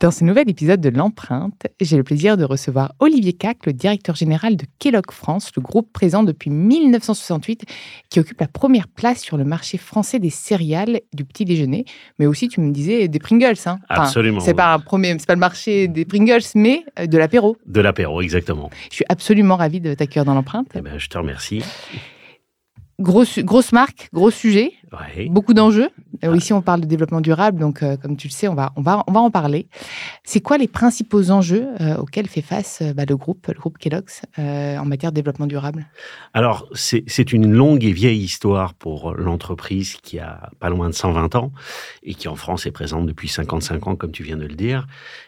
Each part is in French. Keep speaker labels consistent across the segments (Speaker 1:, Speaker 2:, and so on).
Speaker 1: Dans ce nouvel épisode de L'Empreinte, j'ai le plaisir de recevoir Olivier Cac, le directeur général de Kellogg France, le groupe présent depuis 1968 qui occupe la première place sur le marché français des céréales du petit déjeuner, mais aussi, tu me disais, des Pringles. Hein.
Speaker 2: absolument.
Speaker 1: C'est pas, un premier, pas le marché des Pringles, mais euh, de l'apéro.
Speaker 2: De l'apéro, exactement.
Speaker 1: Je suis absolument ravi de t'accueillir dans L'Empreinte.
Speaker 2: Eh ben, je te remercie.
Speaker 1: Grosse, grosse marque, gros sujet, beaucoup d'enjeux.
Speaker 2: Ah.
Speaker 1: Ici, on parle de développement durable, donc euh, comme tu le sais, on va, on va, on va en parler. C'est quoi les principaux enjeux euh, auxquels fait face euh, bah, le groupe, le groupe Kellogg's, en matière de développement durable?
Speaker 2: Alors, c'est une longue et vieille histoire pour l'entreprise qui a pas loin de 120 ans et qui en France est présente depuis 55 ans, comme tu viens de le dire.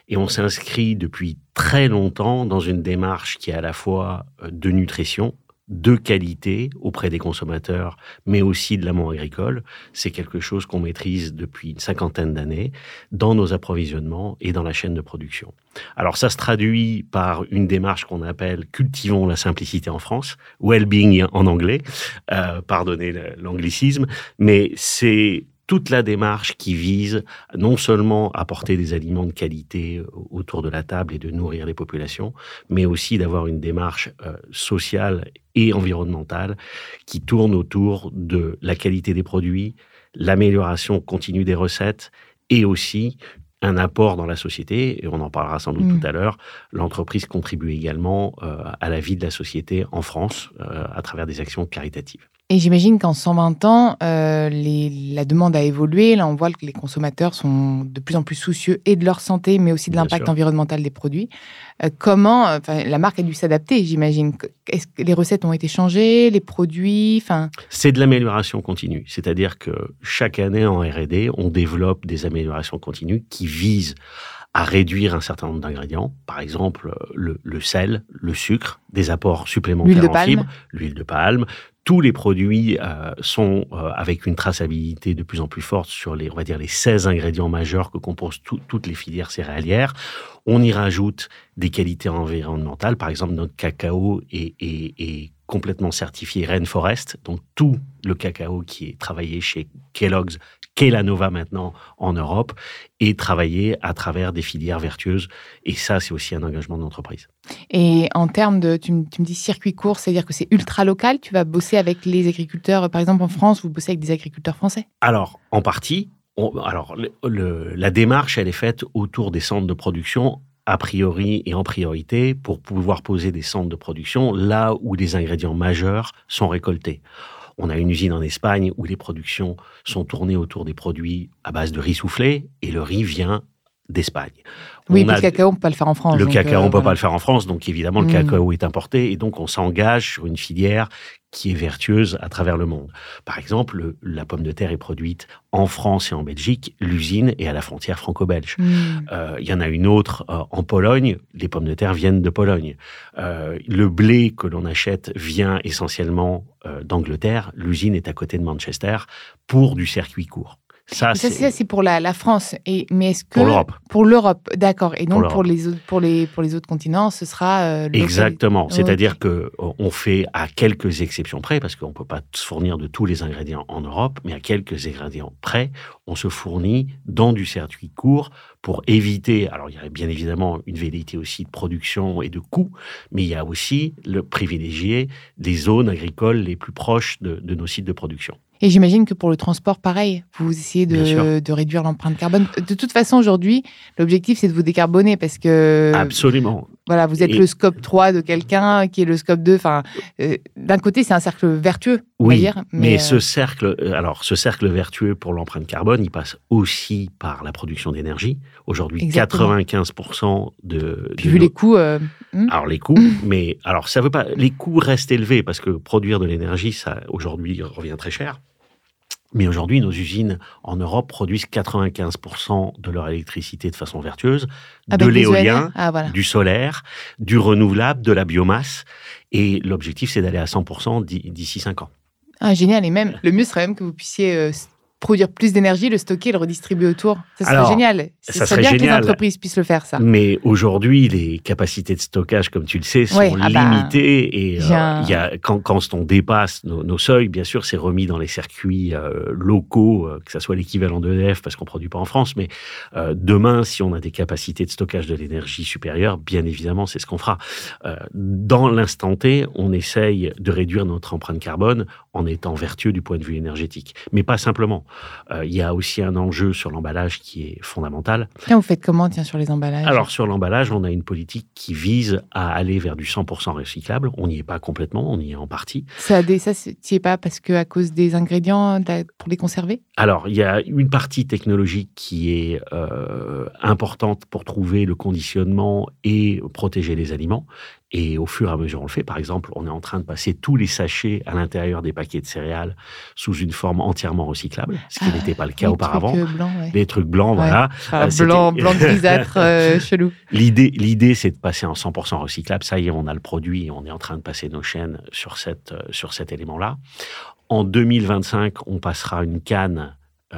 Speaker 2: Et on s'inscrit depuis très longtemps dans une démarche qui est à la fois de nutrition, de qualité auprès des consommateurs, mais aussi de l'amont agricole. C'est quelque chose qu'on maîtrise depuis une cinquantaine d'années dans nos approvisionnements et dans la chaîne de production. Alors ça se traduit par une démarche qu'on appelle cultivons la simplicité en France, well-being en anglais, euh, pardonnez l'anglicisme, mais c'est toute la démarche qui vise non seulement à porter des aliments de qualité euh, autour de la table et de nourrir les populations, mais aussi d'avoir une démarche euh, sociale et environnementale qui tourne autour de la qualité des produits, l'amélioration continue des recettes et aussi un apport dans la société, et on en parlera sans doute mm. tout à l'heure, l'entreprise contribue également euh, à la vie de la société en France à travers des actions caritatives.
Speaker 1: Et j'imagine qu'en 120 ans, euh, la demande a évolué. Là, on voit que les consommateurs sont de plus en plus soucieux et de leur santé, mais aussi de l'impact environnemental des produits. Euh, comment la marque a dû s'adapter, j'imagine Est-ce que les recettes ont été changées, les produits
Speaker 2: C'est de l'amélioration continue. C'est-à-dire que chaque année en R&D, on développe des améliorations continues qui visent à réduire un certain nombre d'ingrédients, par exemple le, sel, le sucre, des apports supplémentaires en fibres, l'huile de palme, tous les produits euh, sont euh, avec une traçabilité de plus en plus forte sur les, on va dire, les 16 ingrédients majeurs que composent toutes les filières céréalières. On y rajoute des qualités environnementales. Par exemple, notre cacao est, est complètement certifié Rainforest. Donc, tout le cacao qui est travaillé chez Kellogg's Nova maintenant en Europe et travailler à travers des filières vertueuses. Et ça, c'est aussi un engagement de l'entreprise.
Speaker 1: Et en termes de, tu, me dis circuit court, c'est-à-dire que c'est ultra local, tu vas bosser avec les agriculteurs, par exemple en France, vous bossez avec des agriculteurs français?
Speaker 2: Alors, en partie. alors, la démarche, elle est faite autour des centres de production a priori et en priorité pour pouvoir poser des centres de production là où les ingrédients majeurs sont récoltés. On a une usine en Espagne où les productions sont tournées autour des produits à base de riz soufflé et le riz vient d'Espagne.
Speaker 1: Oui, le cacao, on ne peut pas le faire en France.
Speaker 2: Le cacao, on ne euh, peut pas le faire en France, donc évidemment, le mm. cacao est importé, et donc on s'engage sur une filière qui est vertueuse à travers le monde. Par exemple, la pomme de terre est produite en France et en Belgique, l'usine est à la frontière franco-belge. Mm. Euh, il y en a une autre euh, en Pologne, les pommes de terre viennent de Pologne. le blé que l'on achète vient essentiellement d'Angleterre, l'usine est à côté de Manchester pour du circuit court. Ça,
Speaker 1: c'est pour la, la, France. Et, mais est-ce que
Speaker 2: pour l'Europe
Speaker 1: Pour l'Europe, d'accord. Et donc pour, les autres, pour les pour les autres continents, ce sera euh,
Speaker 2: exactement. C'est-à-dire que on fait à quelques exceptions près, parce qu'on peut pas se fournir de tous les ingrédients en Europe, mais à quelques ingrédients près, on se fournit dans du circuit court pour éviter. Alors il y a bien évidemment une vérité aussi de production et de coûts, mais il y a aussi le privilégié des zones agricoles les plus proches de, de nos sites de production.
Speaker 1: Et j'imagine que pour le transport, pareil, vous essayez de, de réduire l'empreinte carbone. De toute façon, aujourd'hui, l'objectif, c'est de vous décarboner parce que.
Speaker 2: Absolument.
Speaker 1: Voilà, vous êtes le scope 3 de quelqu'un qui est le scope 2. Enfin, euh, d'un côté, c'est un cercle vertueux,
Speaker 2: on
Speaker 1: va dire.
Speaker 2: Mais, ce euh, cercle, euh, alors, ce cercle vertueux pour l'empreinte carbone, il passe aussi par la production d'énergie. Aujourd'hui, 95% de.
Speaker 1: Puis vu les coûts.
Speaker 2: Hmm. Alors, les coûts, mais alors, ça veut pas. Les coûts restent élevés parce que produire de l'énergie, ça, aujourd'hui, revient très cher. Mais aujourd'hui, nos usines en Europe produisent 95% de leur électricité de façon vertueuse, de l'éolien, ah, du solaire, du renouvelable, de la biomasse. Et l'objectif, c'est d'aller à 100% d'ici 5 ans.
Speaker 1: Ah, génial. Et même, le mieux serait même que vous puissiez euh, produire plus d'énergie, le stocker, le redistribuer autour. Ça serait génial.
Speaker 2: Ça
Speaker 1: serait
Speaker 2: bien
Speaker 1: que les entreprises puissent le faire, ça.
Speaker 2: Mais aujourd'hui, les capacités de stockage, comme tu le sais, sont ah bah, limitées. et euh, il y a, quand, quand, on dépasse nos, seuils, bien sûr, c'est remis dans les circuits euh, locaux, euh, que ça soit l'équivalent d'EDF, parce qu'on ne produit pas en France. Mais demain, si on a des capacités de stockage de l'énergie supérieures, bien évidemment, c'est ce qu'on fera. dans l'instant T, on essaye de réduire notre empreinte carbone en étant vertueux du point de vue énergétique. Mais pas simplement. Euh, il y a aussi un enjeu sur l'emballage qui est fondamental.
Speaker 1: Tiens, vous faites comment tiens, sur les emballages?
Speaker 2: Alors, sur l'emballage, on a une politique qui vise à aller vers du 100% recyclable. On n'y est pas complètement, on y est en partie.
Speaker 1: Ça, ça n'y est pas parce que à cause des ingrédients pour les conserver?
Speaker 2: Alors, il y a une partie technologique qui est euh, importante pour trouver le conditionnement et protéger les aliments. Et au fur et à mesure, on le fait. Par exemple, on est en train de passer tous les sachets à l'intérieur des paquets de céréales sous une forme entièrement recyclable, ce qui ah, n'était pas le cas auparavant.
Speaker 1: Trucs blancs, ouais.
Speaker 2: Des trucs blancs, voilà.
Speaker 1: Euh, blanc, blanc grisâtre, euh, chelou.
Speaker 2: L'idée, l'idée, c'est de passer en 100% recyclable. Ça y est, on a le produit et on est en train de passer nos chaînes sur, cette, euh, sur cet élément-là. En 2025, on passera une canne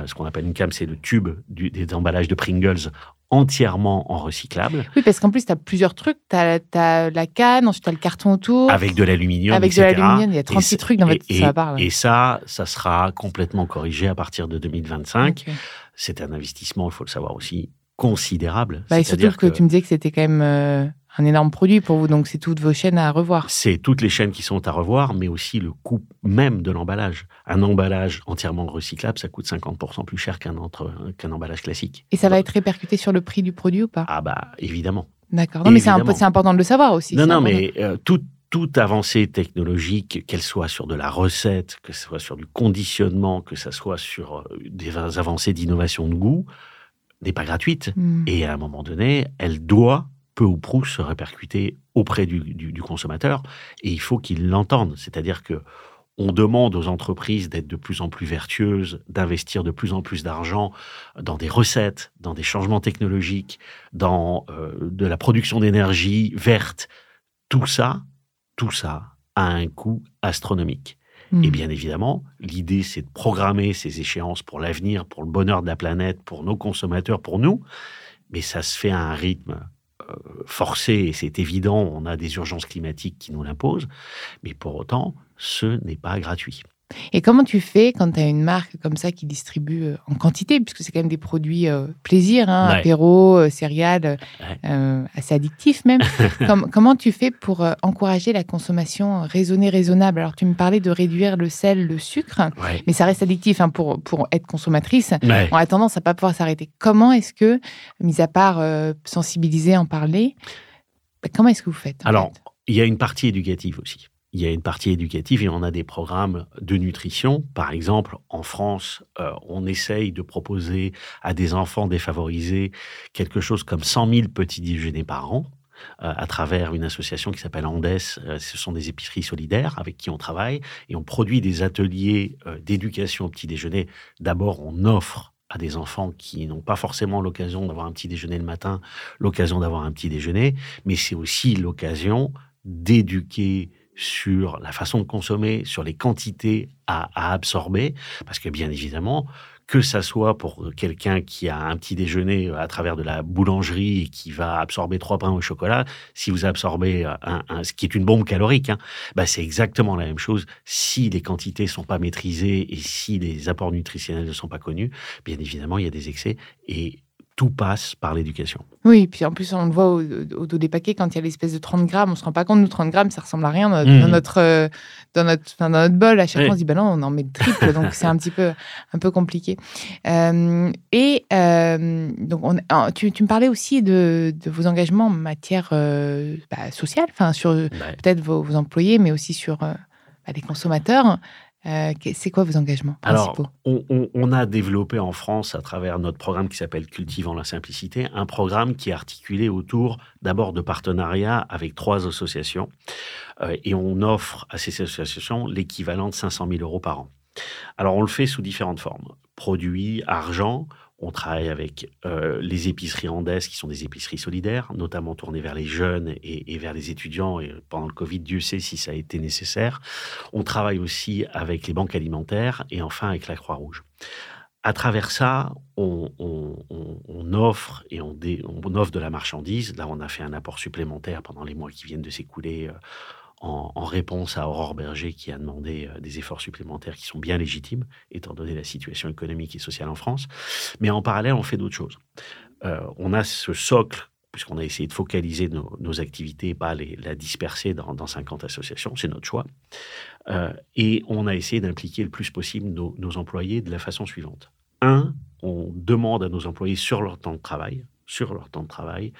Speaker 2: ce qu'on appelle une canne, c'est le tube du, des emballages de Pringles entièrement en recyclable.
Speaker 1: Oui, parce qu'en plus, tu as plusieurs trucs. Tu as, la canne, ensuite tu as le carton autour.
Speaker 2: Avec de l'aluminium,
Speaker 1: Avec de l'aluminium, il y a 36 trucs dans votre...
Speaker 2: Et, ça, et ça, ça sera complètement corrigé à partir de 2025. C'est un investissement, il faut le savoir aussi, considérable.
Speaker 1: Bah, surtout que, tu me disais que c'était quand même... Euh, un énorme produit pour vous, donc c'est toutes vos chaînes à revoir.
Speaker 2: C'est toutes les chaînes qui sont à revoir, mais aussi le coût même de l'emballage. Un emballage entièrement recyclable, ça coûte 50% plus cher qu'un qu'un emballage classique.
Speaker 1: Et ça va être répercuté sur le prix du produit ou pas?
Speaker 2: Ah bah évidemment.
Speaker 1: D'accord. Non, mais c'est important de le savoir aussi.
Speaker 2: Non, non, mais euh, toute avancée technologique, qu'elle soit sur de la recette, que ce soit sur du conditionnement, que ce soit sur euh, des avancées d'innovation de goût, n'est pas gratuite. Hmm. Et à un moment donné, elle doit peu ou prou se répercuter auprès du, consommateur et il faut qu'il l'entende. C'est-à-dire que on demande aux entreprises d'être de plus en plus vertueuses, d'investir de plus en plus d'argent dans des recettes, dans des changements technologiques, dans euh, de la production d'énergie verte. Tout ça, tout ça a un coût astronomique. Et hmm. bien évidemment, l'idée, c'est de programmer ces échéances pour l'avenir, pour le bonheur de la planète, pour nos consommateurs, pour nous. Mais ça se fait à un rythme forcé, c'est évident, on a des urgences climatiques qui nous l'imposent, mais pour autant, ce n'est pas gratuit.
Speaker 1: Et comment tu fais quand tu as une marque comme ça qui distribue euh, en quantité, puisque c'est quand même des produits euh, plaisir, hein, apéro, euh, céréales, assez addictifs même. comment tu fais pour encourager la consommation raisonnée, raisonnable? Alors tu me parlais de réduire le sel, le sucre, mais ça reste addictif hein, pour, pour être consommatrice. On a tendance à pas pouvoir s'arrêter. Comment est-ce que, mis à part sensibiliser, en parler, bah, comment est-ce que vous faites
Speaker 2: Alors, il y a une partie éducative aussi il y a une partie éducative et on a des programmes de nutrition. Par exemple, en France, euh, on essaye de proposer à des enfants défavorisés quelque chose comme 100 000 petits déjeuners par an euh, à travers une association qui s'appelle Andes. Euh, ce sont des épiceries solidaires avec qui on travaille et on produit des ateliers d'éducation au petit déjeuner. D'abord, on offre à des enfants qui n'ont pas forcément l'occasion d'avoir un petit déjeuner le matin, l'occasion d'avoir un petit déjeuner, mais c'est aussi l'occasion d'éduquer sur la façon de consommer, sur les quantités à, absorber, parce que bien évidemment, que ça soit pour quelqu'un qui a un petit déjeuner à travers de la boulangerie et qui va absorber trois pains au chocolat, si vous absorbez un, ce qui est une bombe calorique, hein, bah c'est exactement la même chose. Si les quantités sont pas maîtrisées et si les apports nutritionnels ne sont pas connus, bien évidemment, il y a des excès et tout passe par l'éducation.
Speaker 1: Oui, puis en plus, on le voit au, dos des paquets, quand il y a l'espèce de 30 grammes, on se rend pas compte, nous, 30 grammes, ça ressemble à rien dans, mmh. notre, euh, dans, notre, dans notre bol. À chaque fois, on se dit, ben non, on en met triple, donc c'est un petit peu, un peu compliqué. Euh, et euh, donc, on, tu, tu, me parlais aussi de, de vos engagements en matière bah, sociale, enfin, sur peut-être vos, vos, employés, mais aussi sur bah, les consommateurs. Euh, c'est quoi vos engagements principaux
Speaker 2: Alors, on, a développé en France, à travers notre programme qui s'appelle Cultivant la simplicité, un programme qui est articulé autour d'abord de partenariats avec trois associations. Euh, et on offre à ces associations l'équivalent de 500 000 euros par an. Alors, on le fait sous différentes formes. Produits, argent, on travaille avec euh, les épiceries andaises, qui sont des épiceries solidaires, notamment tournées vers les jeunes et, vers les étudiants. Et pendant le Covid, Dieu sait si ça a été nécessaire. On travaille aussi avec les banques alimentaires et enfin avec la Croix-Rouge. À travers ça, on, offre et on, offre de la marchandise. Là, on a fait un apport supplémentaire pendant les mois qui viennent de s'écouler. Euh, en, réponse à Aurore Berger qui a demandé euh, des efforts supplémentaires qui sont bien légitimes, étant donné la situation économique et sociale en France. Mais en parallèle, on fait d'autres choses. Euh, on a ce socle, puisqu'on a essayé de focaliser nos, activités, pas les, la disperser dans, 50 associations, c'est notre choix. Euh, et on a essayé d'impliquer le plus possible nos, nos employés de la façon suivante. Un, on demande à nos employés sur leur temps de travail, sur leur temps de travail,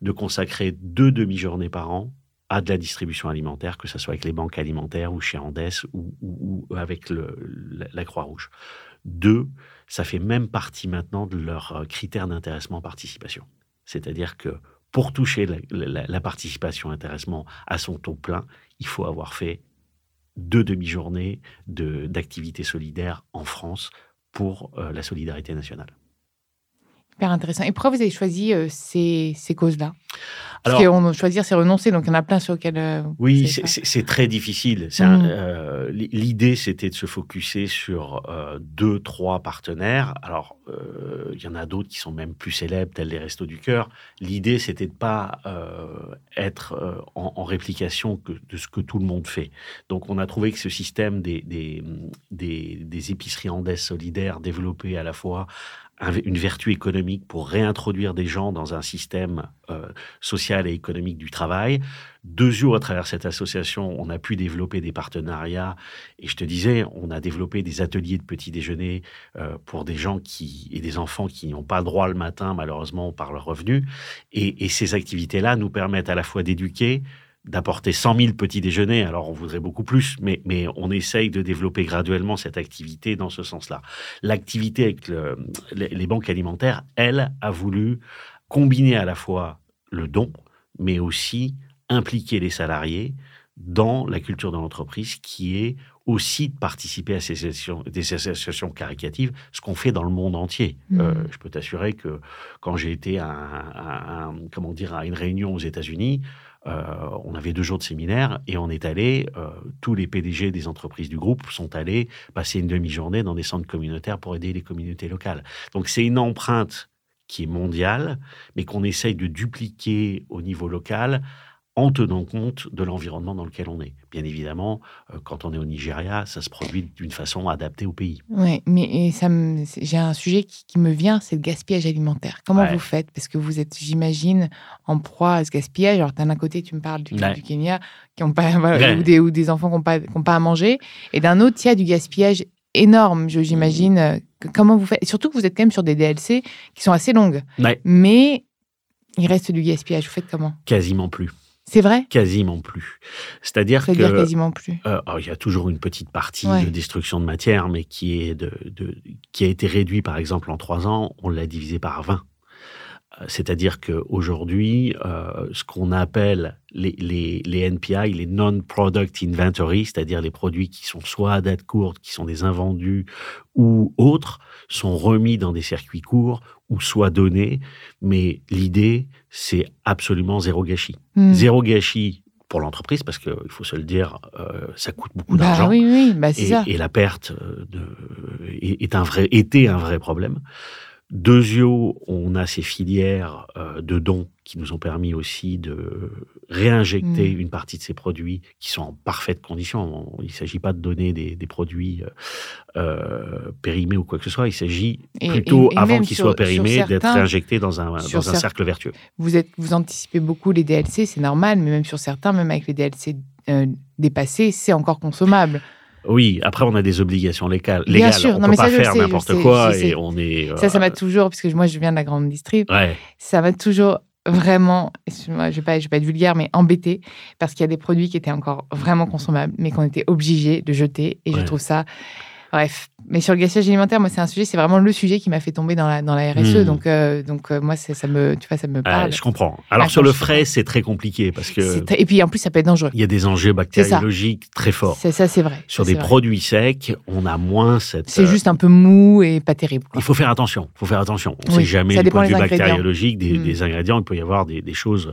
Speaker 2: de consacrer deux demi-journées par an à de la distribution alimentaire, que ce soit avec les banques alimentaires ou chez Andes ou, avec la, Croix-Rouge. Deux, ça fait même partie maintenant de leurs euh, critères d'intéressement participation. C'est-à-dire que pour toucher la, participation intéressement à son taux plein, il faut avoir fait deux demi-journées d'activité solidaire en France pour euh, la solidarité nationale.
Speaker 1: Hyper intéressant. Et pourquoi vous avez choisi euh, ces causes-là? Parce qu'on choisir, c'est renoncer, donc il y en a plein sur lesquels. Euh,
Speaker 2: oui, c'est très difficile. Mm. Euh, l'idée, c'était de se focuser sur deux, trois partenaires. Alors, il y en a d'autres qui sont même plus célèbres, tels les Restos du Cœur. L'idée, c'était de pas être en, réplication que, de ce que tout le monde fait. Donc, on a trouvé que ce système des, des, des, des épiceries andaises solidaires développées à la fois une vertu économique pour réintroduire des gens dans un système euh, social et économique du travail. Deux jours à travers cette association, on a pu développer des partenariats. Et je te disais, on a développé des ateliers de petit déjeuner euh, pour des gens qui et des enfants qui n'ont pas droit le matin, malheureusement, par leur revenu. Et, et ces activités-là nous permettent à la fois d'éduquer, d'apporter 100 000 petits déjeuners, alors on voudrait beaucoup plus, mais, mais on essaye de développer graduellement cette activité dans ce sens-là. L'activité avec les, banques alimentaires, elle, a voulu combiner à la fois le don, mais aussi impliquer les salariés dans la culture de l'entreprise qui est aussi de participer à ces associations, des associations caricatives, ce qu'on fait dans le monde entier. Mmh. Euh, je peux t'assurer que quand j'ai été à, comment dire, à une réunion aux États-Unis, on avait deux jours de séminaire et on est allé, euh, tous les PDG des entreprises du groupe sont allés passer une demi-journée dans des centres communautaires pour aider les communautés locales. Donc c'est une empreinte qui est mondiale, mais qu'on essaye de dupliquer au niveau local en tenant compte de l'environnement dans lequel on est. Bien évidemment, euh, quand on est au Nigeria, ça se produit d'une façon adaptée au pays.
Speaker 1: Oui, mais ça j'ai un sujet qui, me vient, c'est le gaspillage alimentaire. Comment vous faites? Parce que vous êtes, j'imagine, en proie à ce gaspillage. Alors, d'un côté, tu me parles du, Kenya, qui ont pas, ou, des, ou, des, enfants qui n'ont pas, pas à manger, et d'un autre, il y a du gaspillage énorme, j'imagine. Euh, comment vous faites? Surtout que vous êtes quand même sur des DLC qui sont assez longues. Mais il reste du gaspillage. Vous faites comment?
Speaker 2: Quasiment plus.
Speaker 1: C'est vrai?
Speaker 2: Quasiment plus. C'est-à-dire que.
Speaker 1: quasiment plus.
Speaker 2: Euh, il y a toujours une petite partie de destruction de matière, mais qui, est de, qui a été réduite, par exemple, en trois ans, on l'a divisé par 20. Euh, c'est-à-dire qu'aujourd'hui, euh, ce qu'on appelle les, les, les, NPI, les Non-Product Inventory, c'est-à-dire les produits qui sont soit à date courte, qui sont des invendus ou autres, sont remis dans des circuits courts ou soit donnés. Mais l'idée, c'est absolument zéro gâchis. Hmm. Zéro gâchis pour l'entreprise, parce qu'il faut se le dire, euh, ça coûte beaucoup
Speaker 1: Bah
Speaker 2: d'argent.
Speaker 1: oui, oui, bah
Speaker 2: et, et la perte euh, de, est un vrai, était un vrai problème. Deuxio, on a ces filières euh, de dons qui nous ont permis aussi de réinjecter
Speaker 1: Mm.
Speaker 2: une partie de ces produits qui sont en parfaite condition. On- il ne s'agit pas de donner des, des produits euh, euh, périmés ou quoi que ce soit. Il s'agit plutôt,
Speaker 1: et- et
Speaker 2: avant qu'ils soient périmés, d'être réinjectés dans un, dans un
Speaker 1: cer-
Speaker 2: cercle vertueux.
Speaker 1: Vous, êtes, vous anticipez beaucoup les DLC, c'est normal, mais même sur certains, même avec les DLC euh, dépassés, c'est encore consommable.
Speaker 2: Oui, après, on a des obligations légales.
Speaker 1: Bien sûr,
Speaker 2: on ne peut
Speaker 1: ça,
Speaker 2: pas faire
Speaker 1: je
Speaker 2: n'importe
Speaker 1: sais,
Speaker 2: quoi
Speaker 1: je sais.
Speaker 2: et on est...
Speaker 1: Ça, ça
Speaker 2: euh,
Speaker 1: m'a toujours, parce que moi, je viens de la grande distrib,
Speaker 2: ouais.
Speaker 1: ça m'a toujours vraiment, excuse-moi, je ne vais, pas- je vais pas être vulgaire, mais embêté, parce qu'il y a des produits qui étaient encore vraiment consommables, mais qu'on était obligé de jeter, et je trouve ça... Bref, mais sur le gaspillage alimentaire, moi, c'est un sujet, c'est vraiment le sujet qui m'a fait tomber dans la, dans la RSE,
Speaker 2: Hmm.
Speaker 1: donc, euh, donc euh, moi, ça me, tu vois, ça me parle.
Speaker 2: je comprends. Alors,
Speaker 1: Ah,
Speaker 2: sur le frais, c'est très compliqué parce que
Speaker 1: très- Et puis, en plus, ça peut être dangereux.
Speaker 2: il y a des enjeux bactériologiques très forts.
Speaker 1: C'est ça, c'est vrai.
Speaker 2: Sur des
Speaker 1: vrai.
Speaker 2: produits secs, on a moins cette.
Speaker 1: C'est
Speaker 2: euh,
Speaker 1: juste un peu mou et pas terrible. quoi.
Speaker 2: Il faut faire attention. Il faut faire attention. On ne
Speaker 1: Oui,
Speaker 2: sait jamais du point de
Speaker 1: des
Speaker 2: vue bactériologique des,
Speaker 1: Mm.
Speaker 2: des ingrédients. Il peut y avoir des, des choses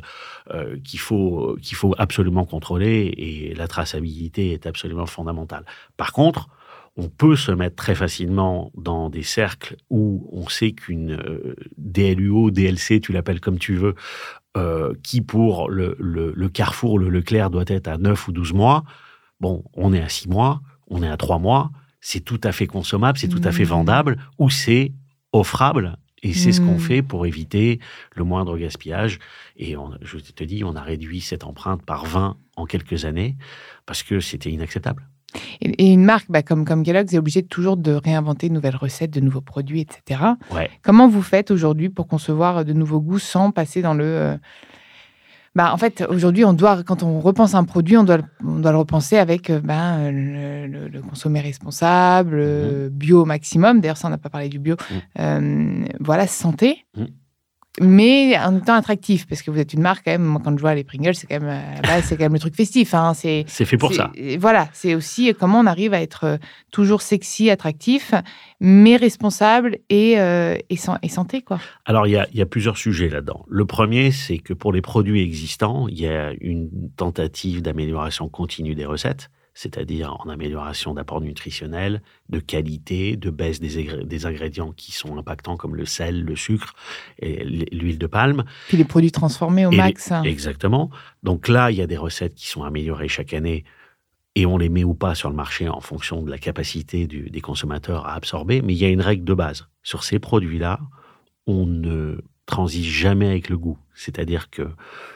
Speaker 2: euh, qu'il faut qu'il faut absolument contrôler et la traçabilité est absolument fondamentale. Par contre, on peut se mettre très facilement dans des cercles où on sait qu'une euh, DLUO, DLC, tu l'appelles comme tu veux, euh, qui pour le, le- le Carrefour, le Leclerc doit être à 9 ou 12 mois. Bon, on est à 6 mois, on est à 3 mois, c'est tout à fait consommable, c'est tout à fait
Speaker 1: Mm.
Speaker 2: vendable, ou c'est offrable. Et c'est ce qu'on
Speaker 1: Mm.
Speaker 2: fait pour éviter le moindre gaspillage. Et on- je te dis, on a réduit cette empreinte par 20 en quelques années parce que c'était inacceptable.
Speaker 1: Et, et une marque bah, comme, comme Kellogg's est obligée toujours de réinventer de nouvelles recettes, de nouveaux produits, etc.
Speaker 2: Ouais.
Speaker 1: Comment vous faites aujourd'hui pour concevoir de nouveaux goûts sans passer dans le... euh, Bah, en fait, aujourd'hui, on doit, quand on repense un produit, on doit, le- on doit le repenser avec ben, le, le- le consommer responsable, euh, bio au maximum. D'ailleurs, ça, on n'a pas parlé du bio. Euh, voilà, santé.
Speaker 2: Mhm.
Speaker 1: Mais en temps attractif, parce que vous êtes une marque quand même. Moi, quand je vois les Pringles, c'est quand même, à la base, c'est quand même le truc festif. Hein, c'est
Speaker 2: fait pour ça.
Speaker 1: Voilà, c'est aussi comment on arrive à être euh, toujours sexy, attractif, mais responsable et, euh, et, san- et santé, quoi.
Speaker 2: Alors, il y a, il y a plusieurs sujets là-dedans. Le premier, c'est que pour les produits existants, il y a une tentative d'amélioration continue des recettes, c'est-à-dire en amélioration d'apport nutritionnel, de qualité, de baisse des, des ingrédients qui sont impactants comme le sel, le sucre et l'huile de palme.
Speaker 1: Puis les produits transformés au
Speaker 2: Et
Speaker 1: max. hein.
Speaker 2: Exactement. Donc là, il y a des recettes qui sont améliorées chaque année et on les met ou pas sur le marché en fonction de la capacité du- des consommateurs à absorber. Mais il y a une règle de base. Sur ces produits-là, on ne transige jamais avec le goût. C'est-à-dire que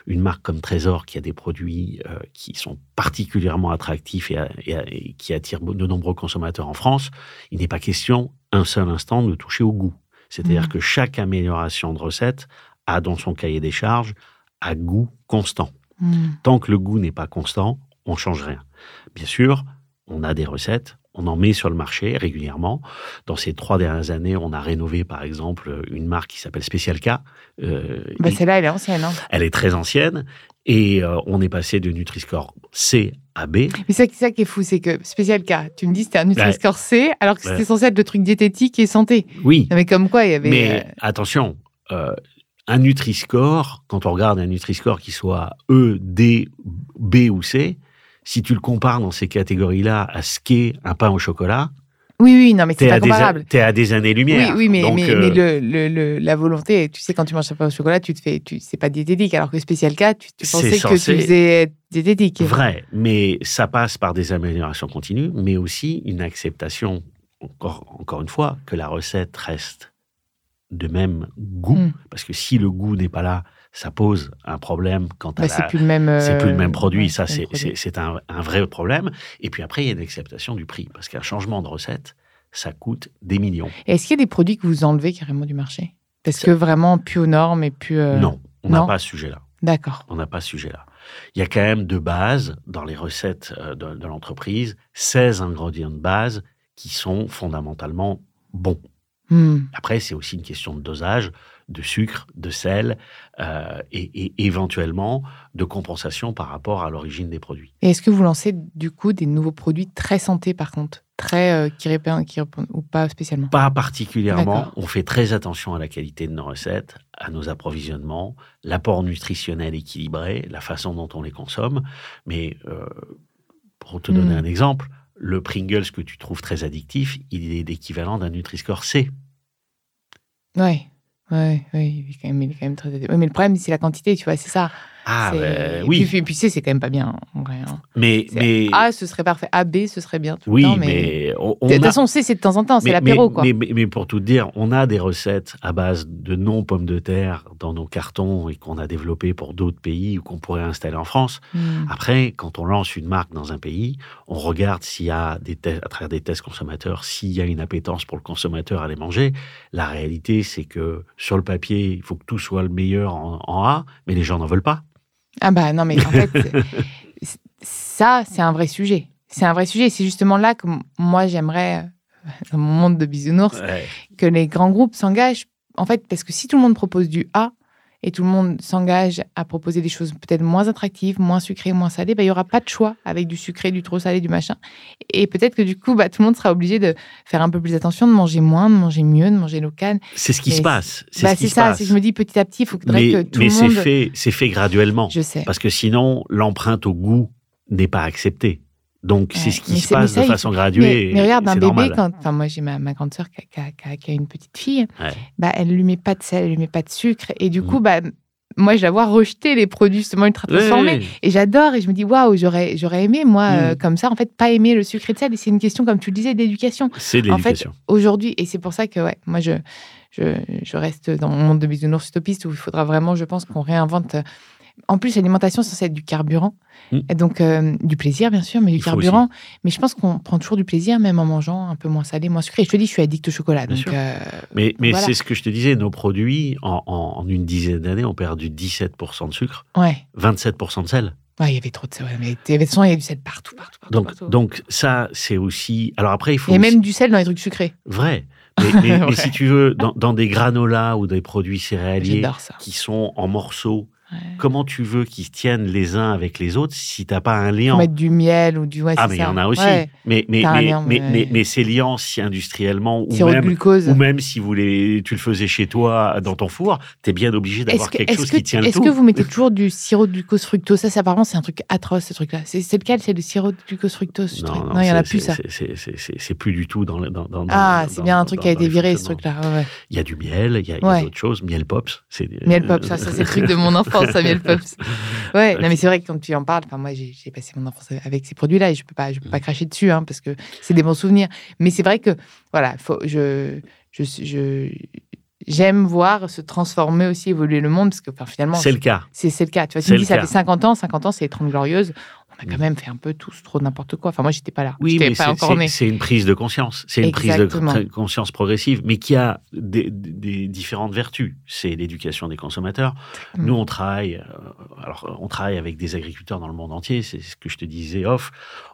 Speaker 2: une marque comme Trésor, qui a des produits euh, qui sont particulièrement attractifs et, et- et qui attirent de nombreux consommateurs en France, il n'est pas question un seul instant de toucher au goût. C'est-à-dire
Speaker 1: Mhm.
Speaker 2: que chaque amélioration de recette a dans son cahier des charges un goût constant.
Speaker 1: Mm.
Speaker 2: Tant que le goût n'est pas constant, on change rien. Bien sûr, on a des recettes, on en met sur le marché régulièrement. Dans ces trois dernières années, on a rénové, par exemple, une marque qui s'appelle Special K. Euh,
Speaker 1: Bah, Celle-là, elle est ancienne. hein.
Speaker 2: elle est très ancienne et euh, on est passé de Nutri-Score C à B.
Speaker 1: Mais c'est ça qui est fou, c'est que, spécial cas, tu me dis c'était un Nutri-Score C, alors que c'était censé être le truc diététique et santé.
Speaker 2: Oui,
Speaker 1: Non, mais comme quoi, il y avait.
Speaker 2: mais
Speaker 1: euh,
Speaker 2: attention, un Nutri-Score, quand on regarde un Nutri-Score qui soit E, D, B ou C, si tu le compares dans ces catégories-là à ce qu'est un pain au chocolat,
Speaker 1: Oui, oui, non, mais c'est
Speaker 2: t'es
Speaker 1: pas
Speaker 2: à, des,
Speaker 1: comparable.
Speaker 2: t'es à des
Speaker 1: Oui,
Speaker 2: années-lumière.
Speaker 1: oui, mais,
Speaker 2: Donc,
Speaker 1: mais,
Speaker 2: euh,
Speaker 1: mais le, le- le- la volonté, tu sais, quand tu manges un pain au chocolat, tu te fais, tu, c'est pas diététique, alors que spécial cas, tu, pensais que tu faisais diététique.
Speaker 2: Vrai, mais ça passe par des améliorations continues, mais aussi une acceptation, encore, encore une fois, que la recette reste de même goût.
Speaker 1: Mm.
Speaker 2: Parce que si le goût n'est pas là, ça pose un problème quant à
Speaker 1: Bah,
Speaker 2: la-
Speaker 1: c'est plus le même.
Speaker 2: c'est plus le même produit.
Speaker 1: ouais,
Speaker 2: ça,
Speaker 1: c'est
Speaker 2: un, un vrai problème. Et puis après, il y a une acceptation du prix. Parce qu'un changement de recette, ça coûte des millions.
Speaker 1: Est-ce qu'il y a des produits que vous enlevez carrément du marché? Parce que vraiment, plus aux normes et plus. euh,
Speaker 2: Non, on n'a pas ce sujet-là.
Speaker 1: D'accord.
Speaker 2: On n'a pas ce sujet-là. Il y a quand même de base, dans les recettes euh, de, de l'entreprise, 16 ingrédients de base qui sont fondamentalement bons.
Speaker 1: Hmm.
Speaker 2: Après, c'est aussi une question de dosage, de sucre, de sel euh, et, et éventuellement de compensation par rapport à l'origine des produits.
Speaker 1: Et est-ce que vous lancez du coup des nouveaux produits très santé par contre? Très euh, qui, répondent, qui ou pas spécialement?
Speaker 2: Pas particulièrement. On fait très attention à la qualité de nos recettes, à nos approvisionnements, l'apport nutritionnel équilibré, la façon dont on les consomme. Mais euh, pour te donner
Speaker 1: Mm.
Speaker 2: un exemple, le Pringles que tu trouves très addictif, il est l'équivalent d'un Nutri-Score C.
Speaker 1: Ouais. Ouais, ouais, il est quand même, très. Ouais, mais le problème, c'est la quantité, tu vois, c'est ça.
Speaker 2: Ah, ben,
Speaker 1: et
Speaker 2: oui,
Speaker 1: Puis, puis C, c'est quand même pas bien, en vrai. hein.
Speaker 2: mais, mais,
Speaker 1: A, ce serait parfait. A, B, ce serait bien tout
Speaker 2: oui,
Speaker 1: le temps. Mais...
Speaker 2: mais on, on
Speaker 1: De toute
Speaker 2: a-
Speaker 1: façon, C, c'est de temps en temps, c'est l'apéro,
Speaker 2: mais-
Speaker 1: quoi.
Speaker 2: Mais, pour tout dire, on a des recettes à base de non-pommes de terre dans nos cartons et qu'on a développées pour d'autres pays ou qu'on pourrait installer en France.
Speaker 1: Hmm.
Speaker 2: Après, quand on lance une marque dans un pays, on regarde s'il y a des à travers des tests consommateurs, s'il y a une appétence pour le consommateur à les manger. La réalité, c'est que sur le papier, il faut que tout soit le meilleur en, en A, mais les gens n'en veulent pas.
Speaker 1: Ah bah non, mais en fait, ça, c'est un vrai sujet. C'est un vrai sujet. C'est justement là que moi, j'aimerais, euh, dans mon monde de bisounours,
Speaker 2: Ouais.
Speaker 1: que les grands groupes s'engagent. En fait, parce que si tout le monde propose du A et tout le monde s'engage à proposer des choses peut-être moins attractives, moins sucrées, moins salées, bah, il y aura pas de choix avec du sucré, du trop salé, du machin. Et peut-être que du coup, bah, tout le monde sera obligé de faire un peu plus attention, de manger moins, de manger mieux, de manger local.
Speaker 2: C'est ce qui
Speaker 1: Mais
Speaker 2: se passe. C'est
Speaker 1: Bah,
Speaker 2: ce qui
Speaker 1: c'est
Speaker 2: se
Speaker 1: ça.
Speaker 2: passe.
Speaker 1: C'est que je me dis petit à petit, il faudrait
Speaker 2: mais
Speaker 1: que tout
Speaker 2: mais
Speaker 1: le monde.
Speaker 2: fait, c'est fait graduellement.
Speaker 1: Je sais.
Speaker 2: Parce que sinon, l'empreinte au goût n'est pas acceptée. Donc, c'est ce qui
Speaker 1: Mais
Speaker 2: se passe
Speaker 1: ça,
Speaker 2: de façon graduée.
Speaker 1: mais regarde, un bébé, quand, enfin, moi j'ai ma, ma grande sœur qui a, qui qui une petite fille,
Speaker 2: Ouais.
Speaker 1: bah, elle lui met pas de sel, elle lui met pas de sucre. Et du
Speaker 2: Mm.
Speaker 1: coup, bah, moi je la vois rejeter les produits justement ultra transformés. Et j'adore, et je me dis, waouh, j'aurais, j'aurais aimé, moi,
Speaker 2: Mm.
Speaker 1: euh, comme ça, en fait, pas aimer le sucre et le sel. Et c'est une question, comme tu le disais, d'éducation.
Speaker 2: C'est de
Speaker 1: En fait,
Speaker 2: l'éducation.
Speaker 1: Aujourd'hui, et c'est pour ça que, ouais, moi, je, je, je reste dans mon monde de bisounours utopiste où il faudra vraiment, je pense, qu'on réinvente. En plus, l'alimentation, c'est censé être du carburant.
Speaker 2: Mm.
Speaker 1: Et donc, euh, du plaisir, bien sûr, mais du carburant. Mais je pense qu'on prend toujours du plaisir, même en mangeant un peu moins salé, moins sucré. Et je te dis, je suis addict au chocolat.
Speaker 2: Bien
Speaker 1: donc,
Speaker 2: sûr.
Speaker 1: euh,
Speaker 2: Mais, mais
Speaker 1: voilà.
Speaker 2: c'est ce que je te disais, nos produits, en, en- en une dizaine d'années, ont perdu 17% de sucre,
Speaker 1: ouais.
Speaker 2: 27% de sel.
Speaker 1: Ouais, il y avait trop de sel. ouais, mais de il y a du sel partout, partout, partout.
Speaker 2: Donc,
Speaker 1: partout.
Speaker 2: donc ça, c'est aussi... Alors après, il faut...
Speaker 1: Il y a
Speaker 2: aussi-
Speaker 1: même du sel dans les trucs sucrés.
Speaker 2: Vrai. Mais, mais- mais
Speaker 1: Ouais.
Speaker 2: si tu veux, dans, dans des granolas ou des produits céréaliers qui sont en morceaux,
Speaker 1: Ouais.
Speaker 2: comment tu veux qu'ils tiennent les uns avec les autres si t'as pas un
Speaker 1: Faut
Speaker 2: lien
Speaker 1: mettre du miel ou du. Ouais,
Speaker 2: Ah, mais il y
Speaker 1: ça.
Speaker 2: en a aussi.
Speaker 1: Ouais.
Speaker 2: Mais, mais, mais,
Speaker 1: lien,
Speaker 2: mais, mais, mais ces liants, si industriellement, ou
Speaker 1: Sirop
Speaker 2: même, ou même si vous les, tu le faisais chez toi, dans ton four, t'es bien obligé d'avoir
Speaker 1: que,
Speaker 2: quelque chose
Speaker 1: que,
Speaker 2: qui tient le
Speaker 1: est-ce que vous mettez toujours du sirop de glucose fructose? Ça, c'est apparemment, c'est un truc atroce, ce truc-là. C'est, lequel? C'est le sirop de glucose fructose Non, il y en a plus, ça.
Speaker 2: c'est- plus du tout dans le. Dans, dans-
Speaker 1: Ah, c'est bien un truc qui a été viré, ce truc-là.
Speaker 2: Il y a du miel, il y a, d'autres choses. Miel pops. c'est-
Speaker 1: Miel Pops, ça, ça, c'est le truc de mon enfance, ça, Miel Pops. Ouais, non, mais c'est vrai que quand tu en parles, moi, j'ai, passé mon enfance avec ces produits-là et je peux pas, je peux
Speaker 2: Mm.
Speaker 1: pas cracher dessus, hein, parce que c'est des bons souvenirs. Mais c'est vrai que, voilà, faut, je, je, je, j'aime voir se transformer aussi, évoluer le monde, parce que, enfin, finalement,
Speaker 2: C'est le cas.
Speaker 1: c'est, le cas. Tu vois, tu me dis, ça
Speaker 2: cas.
Speaker 1: fait 50 ans, 50 ans, c'est les 30 glorieuses. On a quand
Speaker 2: Mm.
Speaker 1: même fait un peu tous trop n'importe quoi. Enfin, moi, j'étais pas là.
Speaker 2: Oui, mais
Speaker 1: pas
Speaker 2: c'est- une prise de conscience. C'est une prise de conscience progressive, mais qui a des, des différentes vertus. C'est l'éducation des consommateurs.
Speaker 1: Mm.
Speaker 2: Nous, on travaille, euh, alors, on travaille avec des agriculteurs dans le monde entier. C'est ce que je te disais off.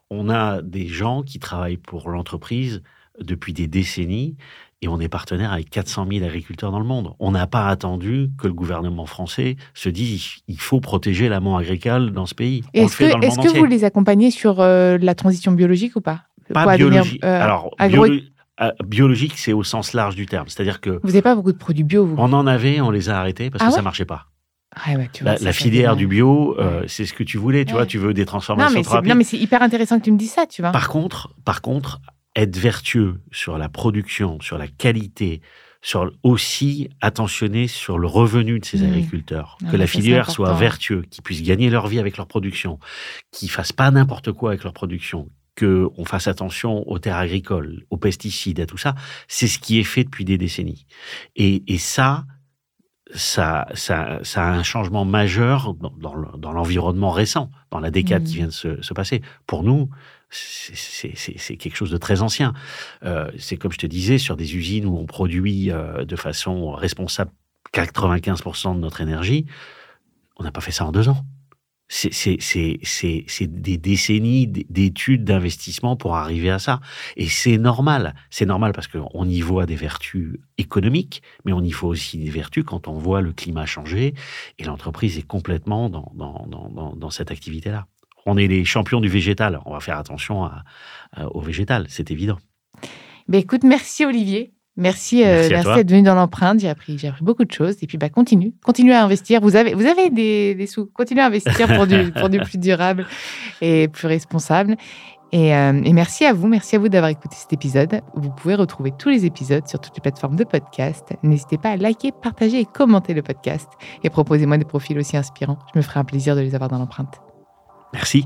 Speaker 2: On a des gens qui travaillent pour l'entreprise depuis des décennies et on est partenaire avec 400 000 agriculteurs dans le monde. On n'a pas attendu que le gouvernement français se dise il faut protéger l'amont agricole dans ce pays.
Speaker 1: Est-ce que, vous les accompagnez sur euh, la transition biologique ou pas?
Speaker 2: Pas biologie.
Speaker 1: euh,
Speaker 2: Alors,
Speaker 1: agro-
Speaker 2: euh, biologique, c'est au sens large du terme. C'est-à-dire que
Speaker 1: Vous n'avez pas beaucoup de produits bio, vous?
Speaker 2: on en avait, on les a arrêtés parce
Speaker 1: Ah
Speaker 2: que
Speaker 1: ouais?
Speaker 2: ça marchait pas.
Speaker 1: Ouais, ouais, tu vois,
Speaker 2: La, filière du bio, euh,
Speaker 1: Ouais.
Speaker 2: c'est ce que tu voulais. Tu vois, tu veux des
Speaker 1: Non,
Speaker 2: transformations
Speaker 1: mais c'est,
Speaker 2: rapides.
Speaker 1: non, mais c'est hyper intéressant que tu me dises ça, tu vois.
Speaker 2: Par contre, par contre, être vertueux sur la production, sur la qualité, sur aussi attentionner sur le revenu de ces
Speaker 1: Mhm.
Speaker 2: agriculteurs,
Speaker 1: Ah
Speaker 2: que la filière soit vertueux, qu'ils puissent gagner leur vie avec leur production, qu'ils fassent pas n'importe quoi avec leur production, que on fasse attention aux terres agricoles, aux pesticides, à tout ça. C'est ce qui est fait depuis des décennies. Et, et ça, ça, ça, ça a un changement majeur dans, dans le- dans l'environnement récent, dans la décade qui vient de se, se passer. Pour nous, c'est quelque chose de très ancien. Euh, c'est comme je te disais, sur des usines où on produit euh, de façon responsable 95% de notre énergie, on n'a pas fait ça en deux ans. C'est des décennies d'études, d'investissement pour arriver à ça. Et c'est normal. C'est normal parce qu'on y voit des vertus économiques, mais on y voit aussi des vertus quand on voit le climat changer et l'entreprise est complètement dans, dans, dans, dans cette activité-là. On est les champions du végétal. On va faire attention au végétal, c'est évident.
Speaker 1: Ben écoute, merci Olivier. Merci, euh, merci, d'être venu dans l'empreinte. J'ai appris, j'ai appris beaucoup de choses. Et puis, bah, continue, continue à investir. Vous avez, vous avez des, des sous. Continuez à investir pour du, pour du plus durable et plus responsable. Et, euh, et, merci à vous, merci à vous d'avoir écouté cet épisode. Vous pouvez retrouver tous les épisodes sur toutes les plateformes de podcast. N'hésitez pas à liker, partager et commenter le podcast. Et proposez-moi des profils aussi inspirants. Je me ferai un plaisir de les avoir dans l'empreinte.
Speaker 2: Merci.